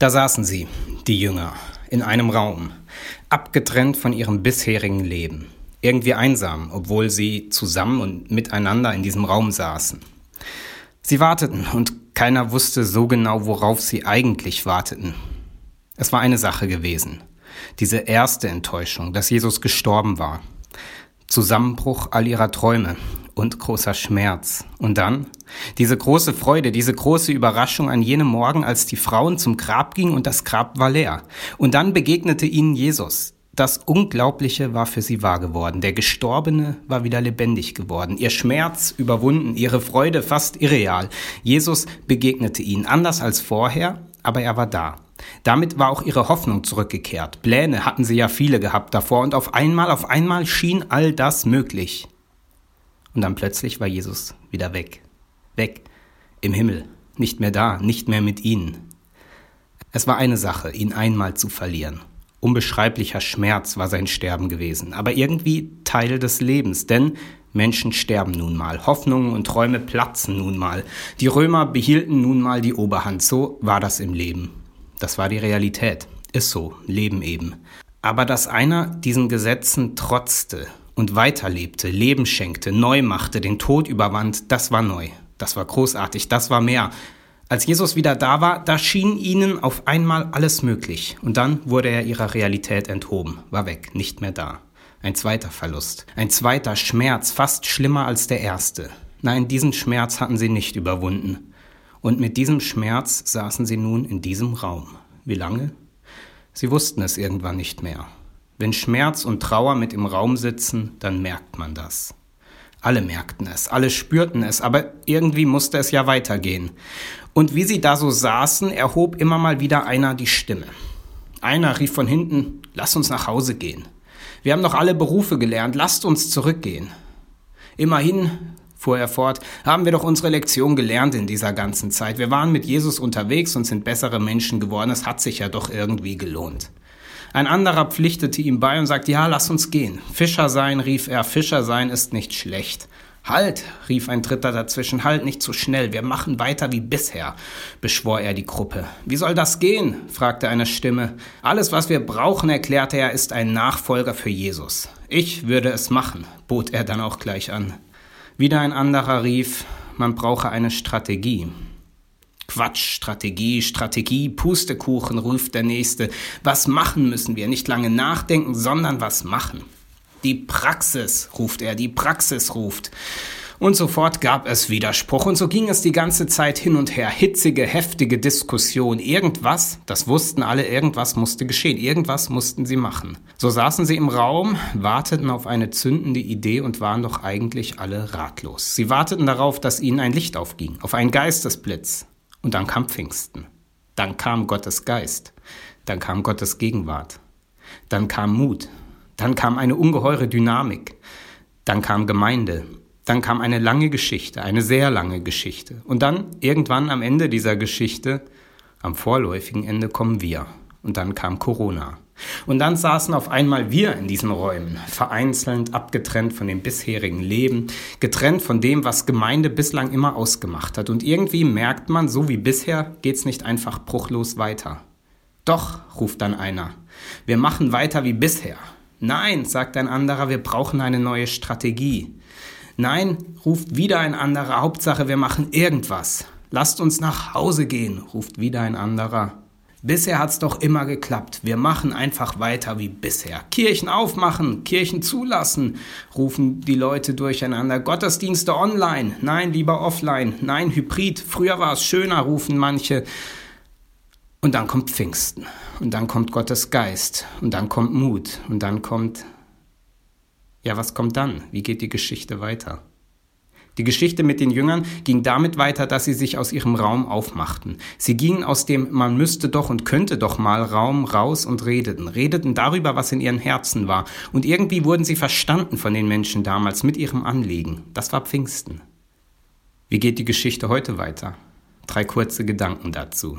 Da saßen sie, die Jünger, in einem Raum, abgetrennt von ihrem bisherigen Leben, irgendwie einsam, obwohl sie zusammen und miteinander in diesem Raum saßen. Sie warteten und keiner wusste so genau, worauf sie eigentlich warteten. Es war eine Sache gewesen, diese erste Enttäuschung, dass Jesus gestorben war. Zusammenbruch all ihrer Träume und großer Schmerz. Und dann diese große Freude, diese große Überraschung an jenem Morgen, als die Frauen zum Grab gingen und das Grab war leer. Und dann begegnete ihnen Jesus. Das Unglaubliche war für sie wahr geworden. Der Gestorbene war wieder lebendig geworden. Ihr Schmerz überwunden, ihre Freude fast irreal. Jesus begegnete ihnen anders als vorher, aber er war da. Damit war auch ihre Hoffnung zurückgekehrt. Pläne hatten sie ja viele gehabt davor und auf einmal, auf einmal schien all das möglich. Und dann plötzlich war Jesus wieder weg. Weg. Im Himmel. Nicht mehr da, nicht mehr mit ihnen. Es war eine Sache, ihn einmal zu verlieren. Unbeschreiblicher Schmerz war sein Sterben gewesen, aber irgendwie Teil des Lebens, denn Menschen sterben nun mal, Hoffnungen und Träume platzen nun mal, die Römer behielten nun mal die Oberhand, so war das im Leben. Das war die Realität. Ist so, Leben eben. Aber dass einer diesen Gesetzen trotzte und weiterlebte, Leben schenkte, neu machte, den Tod überwand, das war neu. Das war großartig, das war mehr. Als Jesus wieder da war, da schien ihnen auf einmal alles möglich. Und dann wurde er ihrer Realität enthoben, war weg, nicht mehr da. Ein zweiter Verlust, ein zweiter Schmerz, fast schlimmer als der erste. Nein, diesen Schmerz hatten sie nicht überwunden. Und mit diesem Schmerz saßen sie nun in diesem Raum. Wie lange? Sie wussten es irgendwann nicht mehr. Wenn Schmerz und Trauer mit im Raum sitzen, dann merkt man das. Alle merkten es, alle spürten es, aber irgendwie musste es ja weitergehen. Und wie sie da so saßen, erhob immer mal wieder einer die Stimme. Einer rief von hinten, lass uns nach Hause gehen. Wir haben doch alle Berufe gelernt, lasst uns zurückgehen. Immerhin fuhr er fort, haben wir doch unsere Lektion gelernt in dieser ganzen Zeit. Wir waren mit Jesus unterwegs und sind bessere Menschen geworden. Es hat sich ja doch irgendwie gelohnt. Ein anderer pflichtete ihm bei und sagte, ja, lass uns gehen. Fischer sein, rief er, Fischer sein ist nicht schlecht. Halt, rief ein Dritter dazwischen, halt nicht zu so schnell, wir machen weiter wie bisher, beschwor er die Gruppe. Wie soll das gehen? fragte eine Stimme. Alles, was wir brauchen, erklärte er, ist ein Nachfolger für Jesus. Ich würde es machen, bot er dann auch gleich an. Wieder ein anderer rief, man brauche eine Strategie. Quatsch, Strategie, Strategie, Pustekuchen, ruft der Nächste. Was machen müssen wir? Nicht lange nachdenken, sondern was machen. Die Praxis, ruft er, die Praxis ruft. Und sofort gab es Widerspruch und so ging es die ganze Zeit hin und her. Hitzige, heftige Diskussion. Irgendwas, das wussten alle, irgendwas musste geschehen. Irgendwas mussten sie machen. So saßen sie im Raum, warteten auf eine zündende Idee und waren doch eigentlich alle ratlos. Sie warteten darauf, dass ihnen ein Licht aufging, auf einen Geistesblitz. Und dann kam Pfingsten. Dann kam Gottes Geist. Dann kam Gottes Gegenwart. Dann kam Mut. Dann kam eine ungeheure Dynamik. Dann kam Gemeinde. Dann kam eine lange Geschichte, eine sehr lange Geschichte. Und dann irgendwann am Ende dieser Geschichte, am vorläufigen Ende kommen wir. Und dann kam Corona. Und dann saßen auf einmal wir in diesen Räumen, vereinzelt, abgetrennt von dem bisherigen Leben, getrennt von dem, was Gemeinde bislang immer ausgemacht hat. Und irgendwie merkt man, so wie bisher geht's nicht einfach bruchlos weiter. Doch, ruft dann einer, wir machen weiter wie bisher. Nein, sagt ein anderer, wir brauchen eine neue Strategie. Nein, ruft wieder ein anderer, Hauptsache wir machen irgendwas. Lasst uns nach Hause gehen, ruft wieder ein anderer. Bisher hat's doch immer geklappt. Wir machen einfach weiter wie bisher. Kirchen aufmachen, Kirchen zulassen, rufen die Leute durcheinander. Gottesdienste online, nein, lieber offline, nein, Hybrid. Früher war es schöner, rufen manche. Und dann kommt Pfingsten. Und dann kommt Gottes Geist. Und dann kommt Mut. Und dann kommt ja, was kommt dann? Wie geht die Geschichte weiter? Die Geschichte mit den Jüngern ging damit weiter, dass sie sich aus ihrem Raum aufmachten. Sie gingen aus dem man müsste doch und könnte doch mal Raum raus und redeten, redeten darüber, was in ihren Herzen war. Und irgendwie wurden sie verstanden von den Menschen damals mit ihrem Anliegen. Das war Pfingsten. Wie geht die Geschichte heute weiter? Drei kurze Gedanken dazu.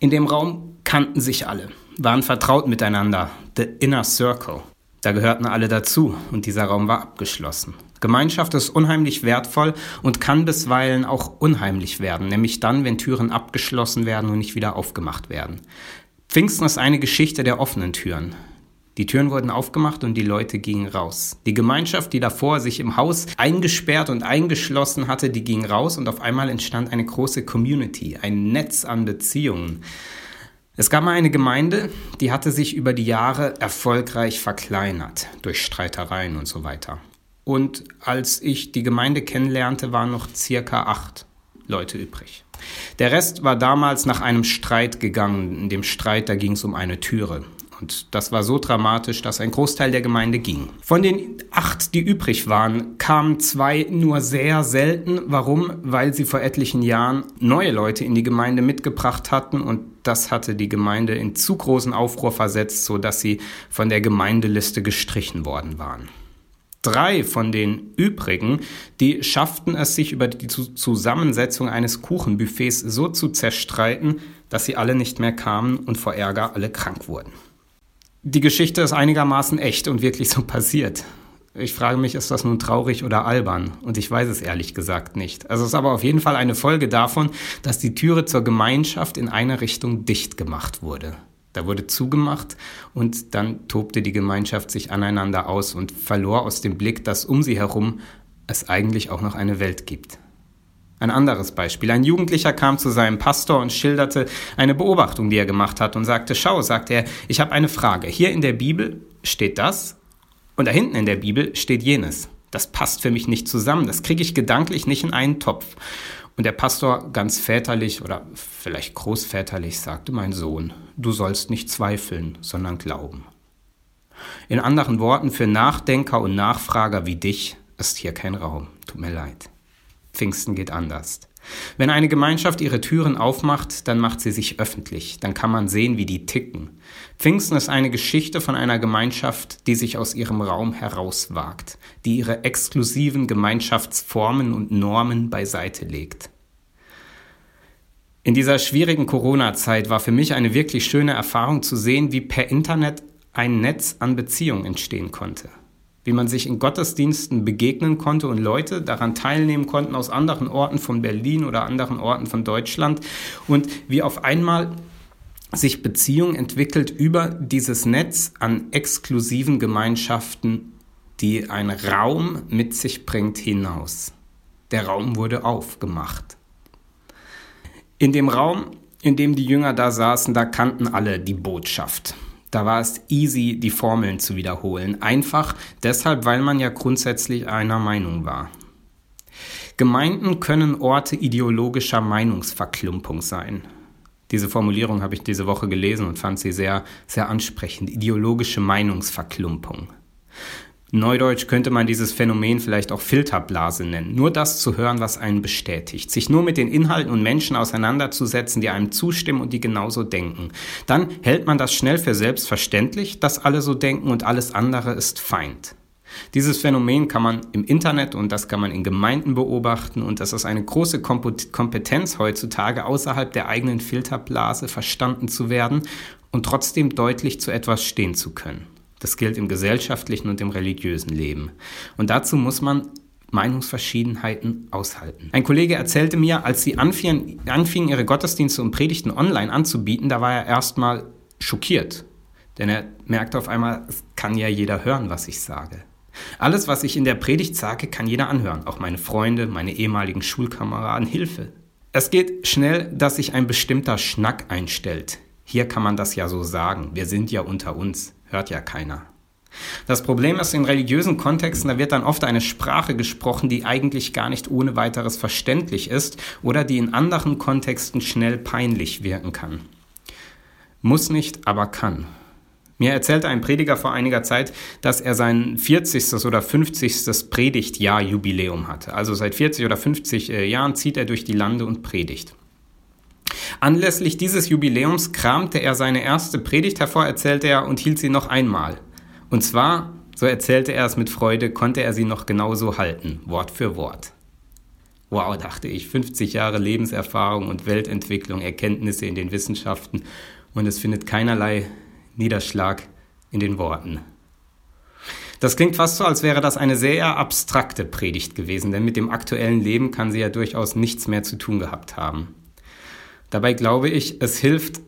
In dem Raum kannten sich alle, waren vertraut miteinander, the inner circle. Da gehörten alle dazu und dieser Raum war abgeschlossen. Gemeinschaft ist unheimlich wertvoll und kann bisweilen auch unheimlich werden, nämlich dann, wenn Türen abgeschlossen werden und nicht wieder aufgemacht werden. Pfingsten ist eine Geschichte der offenen Türen. Die Türen wurden aufgemacht und die Leute gingen raus. Die Gemeinschaft, die davor sich im Haus eingesperrt und eingeschlossen hatte, die ging raus und auf einmal entstand eine große Community, ein Netz an Beziehungen. Es gab mal eine Gemeinde, die hatte sich über die Jahre erfolgreich verkleinert durch Streitereien und so weiter. Und als ich die Gemeinde kennenlernte, waren noch circa acht Leute übrig. Der Rest war damals nach einem Streit gegangen. In dem Streit, da ging es um eine Türe. Und das war so dramatisch, dass ein Großteil der Gemeinde ging. Von den acht, die übrig waren, kamen zwei nur sehr selten. Warum? Weil sie vor etlichen Jahren neue Leute in die Gemeinde mitgebracht hatten und das hatte die Gemeinde in zu großen Aufruhr versetzt, sodass sie von der Gemeindeliste gestrichen worden waren. Drei von den übrigen, die schafften es sich über die Zusammensetzung eines Kuchenbuffets so zu zerstreiten, dass sie alle nicht mehr kamen und vor Ärger alle krank wurden. Die Geschichte ist einigermaßen echt und wirklich so passiert. Ich frage mich, ist das nun traurig oder albern? Und ich weiß es ehrlich gesagt nicht. Also es ist aber auf jeden Fall eine Folge davon, dass die Türe zur Gemeinschaft in eine Richtung dicht gemacht wurde. Da wurde zugemacht und dann tobte die Gemeinschaft sich aneinander aus und verlor aus dem Blick, dass um sie herum es eigentlich auch noch eine Welt gibt. Ein anderes Beispiel. Ein Jugendlicher kam zu seinem Pastor und schilderte eine Beobachtung, die er gemacht hat und sagte, schau, sagte er, ich habe eine Frage. Hier in der Bibel steht das und da hinten in der Bibel steht jenes. Das passt für mich nicht zusammen. Das kriege ich gedanklich nicht in einen Topf. Und der Pastor ganz väterlich oder vielleicht großväterlich sagte, mein Sohn, du sollst nicht zweifeln, sondern glauben. In anderen Worten, für Nachdenker und Nachfrager wie dich ist hier kein Raum. Tut mir leid. Pfingsten geht anders. Wenn eine Gemeinschaft ihre Türen aufmacht, dann macht sie sich öffentlich, dann kann man sehen, wie die ticken. Pfingsten ist eine Geschichte von einer Gemeinschaft, die sich aus ihrem Raum herauswagt, die ihre exklusiven Gemeinschaftsformen und Normen beiseite legt. In dieser schwierigen Corona-Zeit war für mich eine wirklich schöne Erfahrung zu sehen, wie per Internet ein Netz an Beziehungen entstehen konnte wie man sich in Gottesdiensten begegnen konnte und Leute daran teilnehmen konnten aus anderen Orten von Berlin oder anderen Orten von Deutschland und wie auf einmal sich Beziehung entwickelt über dieses Netz an exklusiven Gemeinschaften, die ein Raum mit sich bringt, hinaus. Der Raum wurde aufgemacht. In dem Raum, in dem die Jünger da saßen, da kannten alle die Botschaft. Da war es easy, die Formeln zu wiederholen. Einfach deshalb, weil man ja grundsätzlich einer Meinung war. Gemeinden können Orte ideologischer Meinungsverklumpung sein. Diese Formulierung habe ich diese Woche gelesen und fand sie sehr, sehr ansprechend. Ideologische Meinungsverklumpung. Neudeutsch könnte man dieses Phänomen vielleicht auch Filterblase nennen. Nur das zu hören, was einen bestätigt. Sich nur mit den Inhalten und Menschen auseinanderzusetzen, die einem zustimmen und die genauso denken. Dann hält man das schnell für selbstverständlich, dass alle so denken und alles andere ist Feind. Dieses Phänomen kann man im Internet und das kann man in Gemeinden beobachten und das ist eine große Kompetenz heutzutage, außerhalb der eigenen Filterblase verstanden zu werden und trotzdem deutlich zu etwas stehen zu können. Das gilt im gesellschaftlichen und im religiösen Leben. Und dazu muss man Meinungsverschiedenheiten aushalten. Ein Kollege erzählte mir, als sie anfingen, anfingen ihre Gottesdienste und Predigten online anzubieten, da war er erstmal schockiert. Denn er merkte auf einmal, es kann ja jeder hören, was ich sage. Alles, was ich in der Predigt sage, kann jeder anhören. Auch meine Freunde, meine ehemaligen Schulkameraden, Hilfe. Es geht schnell, dass sich ein bestimmter Schnack einstellt. Hier kann man das ja so sagen. Wir sind ja unter uns hört ja keiner. Das Problem ist, in religiösen Kontexten, da wird dann oft eine Sprache gesprochen, die eigentlich gar nicht ohne weiteres verständlich ist oder die in anderen Kontexten schnell peinlich wirken kann. Muss nicht, aber kann. Mir erzählte ein Prediger vor einiger Zeit, dass er sein 40. oder 50. Predigtjahr-Jubiläum hatte. Also seit 40 oder 50 äh, Jahren zieht er durch die Lande und predigt. Anlässlich dieses Jubiläums kramte er seine erste Predigt hervor, erzählte er, und hielt sie noch einmal. Und zwar, so erzählte er es mit Freude, konnte er sie noch genauso halten, Wort für Wort. Wow, dachte ich, 50 Jahre Lebenserfahrung und Weltentwicklung, Erkenntnisse in den Wissenschaften und es findet keinerlei Niederschlag in den Worten. Das klingt fast so, als wäre das eine sehr abstrakte Predigt gewesen, denn mit dem aktuellen Leben kann sie ja durchaus nichts mehr zu tun gehabt haben. Dabei glaube ich, es hilft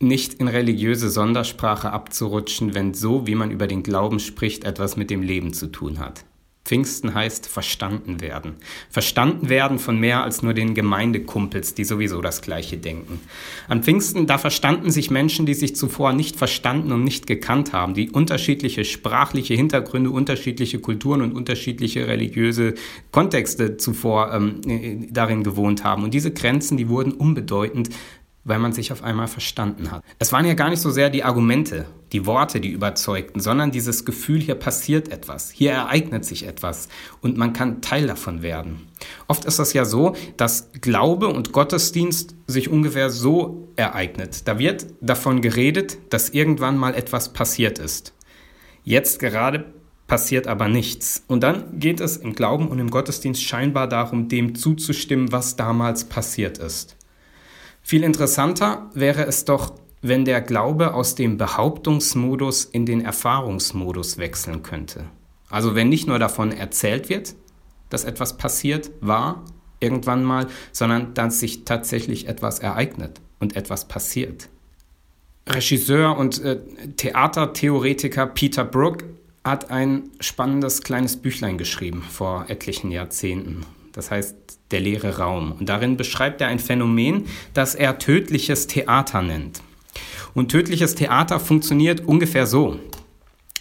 nicht in religiöse Sondersprache abzurutschen, wenn so, wie man über den Glauben spricht, etwas mit dem Leben zu tun hat. Pfingsten heißt verstanden werden. Verstanden werden von mehr als nur den Gemeindekumpels, die sowieso das Gleiche denken. An Pfingsten, da verstanden sich Menschen, die sich zuvor nicht verstanden und nicht gekannt haben, die unterschiedliche sprachliche Hintergründe, unterschiedliche Kulturen und unterschiedliche religiöse Kontexte zuvor ähm, äh, darin gewohnt haben. Und diese Grenzen, die wurden unbedeutend, weil man sich auf einmal verstanden hat. Es waren ja gar nicht so sehr die Argumente, die Worte, die überzeugten, sondern dieses Gefühl, hier passiert etwas, hier ereignet sich etwas und man kann Teil davon werden. Oft ist es ja so, dass Glaube und Gottesdienst sich ungefähr so ereignet. Da wird davon geredet, dass irgendwann mal etwas passiert ist. Jetzt gerade passiert aber nichts. Und dann geht es im Glauben und im Gottesdienst scheinbar darum, dem zuzustimmen, was damals passiert ist. Viel interessanter wäre es doch, wenn der Glaube aus dem Behauptungsmodus in den Erfahrungsmodus wechseln könnte. Also wenn nicht nur davon erzählt wird, dass etwas passiert war, irgendwann mal, sondern dass sich tatsächlich etwas ereignet und etwas passiert. Regisseur und äh, Theatertheoretiker Peter Brook hat ein spannendes kleines Büchlein geschrieben vor etlichen Jahrzehnten. Das heißt der leere Raum. Und darin beschreibt er ein Phänomen, das er tödliches Theater nennt. Und tödliches Theater funktioniert ungefähr so.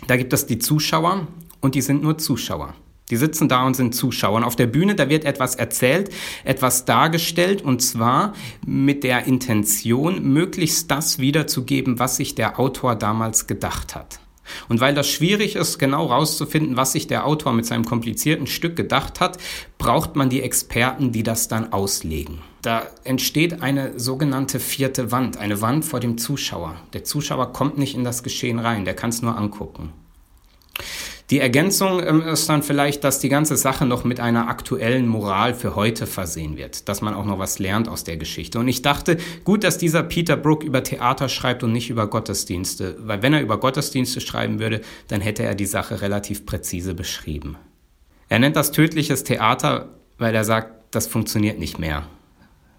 Da gibt es die Zuschauer und die sind nur Zuschauer. Die sitzen da und sind Zuschauer. Und auf der Bühne, da wird etwas erzählt, etwas dargestellt und zwar mit der Intention, möglichst das wiederzugeben, was sich der Autor damals gedacht hat. Und weil das schwierig ist, genau rauszufinden, was sich der Autor mit seinem komplizierten Stück gedacht hat, braucht man die Experten, die das dann auslegen. Da entsteht eine sogenannte vierte Wand, eine Wand vor dem Zuschauer. Der Zuschauer kommt nicht in das Geschehen rein, der kann es nur angucken. Die Ergänzung ähm, ist dann vielleicht, dass die ganze Sache noch mit einer aktuellen Moral für heute versehen wird, dass man auch noch was lernt aus der Geschichte. Und ich dachte, gut, dass dieser Peter Brook über Theater schreibt und nicht über Gottesdienste, weil wenn er über Gottesdienste schreiben würde, dann hätte er die Sache relativ präzise beschrieben. Er nennt das tödliches Theater, weil er sagt, das funktioniert nicht mehr.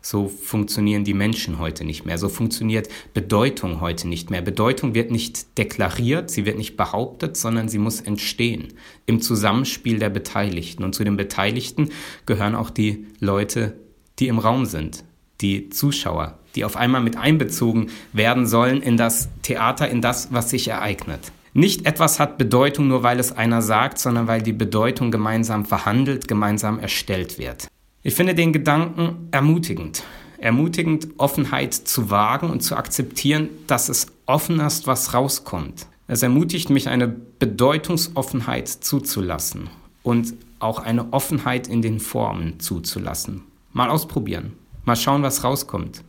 So funktionieren die Menschen heute nicht mehr. So funktioniert Bedeutung heute nicht mehr. Bedeutung wird nicht deklariert, sie wird nicht behauptet, sondern sie muss entstehen im Zusammenspiel der Beteiligten. Und zu den Beteiligten gehören auch die Leute, die im Raum sind, die Zuschauer, die auf einmal mit einbezogen werden sollen in das Theater, in das, was sich ereignet. Nicht etwas hat Bedeutung nur, weil es einer sagt, sondern weil die Bedeutung gemeinsam verhandelt, gemeinsam erstellt wird. Ich finde den Gedanken ermutigend. Ermutigend, Offenheit zu wagen und zu akzeptieren, dass es offen ist, was rauskommt. Es ermutigt mich, eine Bedeutungsoffenheit zuzulassen und auch eine Offenheit in den Formen zuzulassen. Mal ausprobieren. Mal schauen, was rauskommt.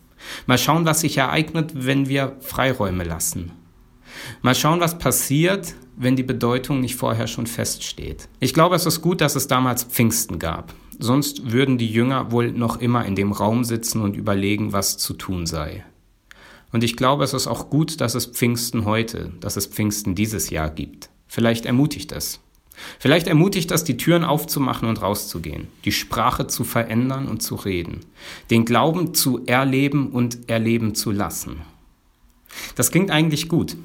Mal schauen, was sich ereignet, wenn wir Freiräume lassen. Mal schauen, was passiert, wenn die Bedeutung nicht vorher schon feststeht. Ich glaube, es ist gut, dass es damals Pfingsten gab. Sonst würden die Jünger wohl noch immer in dem Raum sitzen und überlegen, was zu tun sei. Und ich glaube, es ist auch gut, dass es Pfingsten heute, dass es Pfingsten dieses Jahr gibt. Vielleicht ermutigt es. Vielleicht ermutigt es, die Türen aufzumachen und rauszugehen, die Sprache zu verändern und zu reden, den Glauben zu erleben und erleben zu lassen. Das klingt eigentlich gut.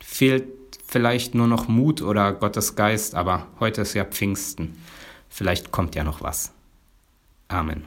Fehlt vielleicht nur noch Mut oder Gottes Geist, aber heute ist ja Pfingsten. Vielleicht kommt ja noch was. Amen.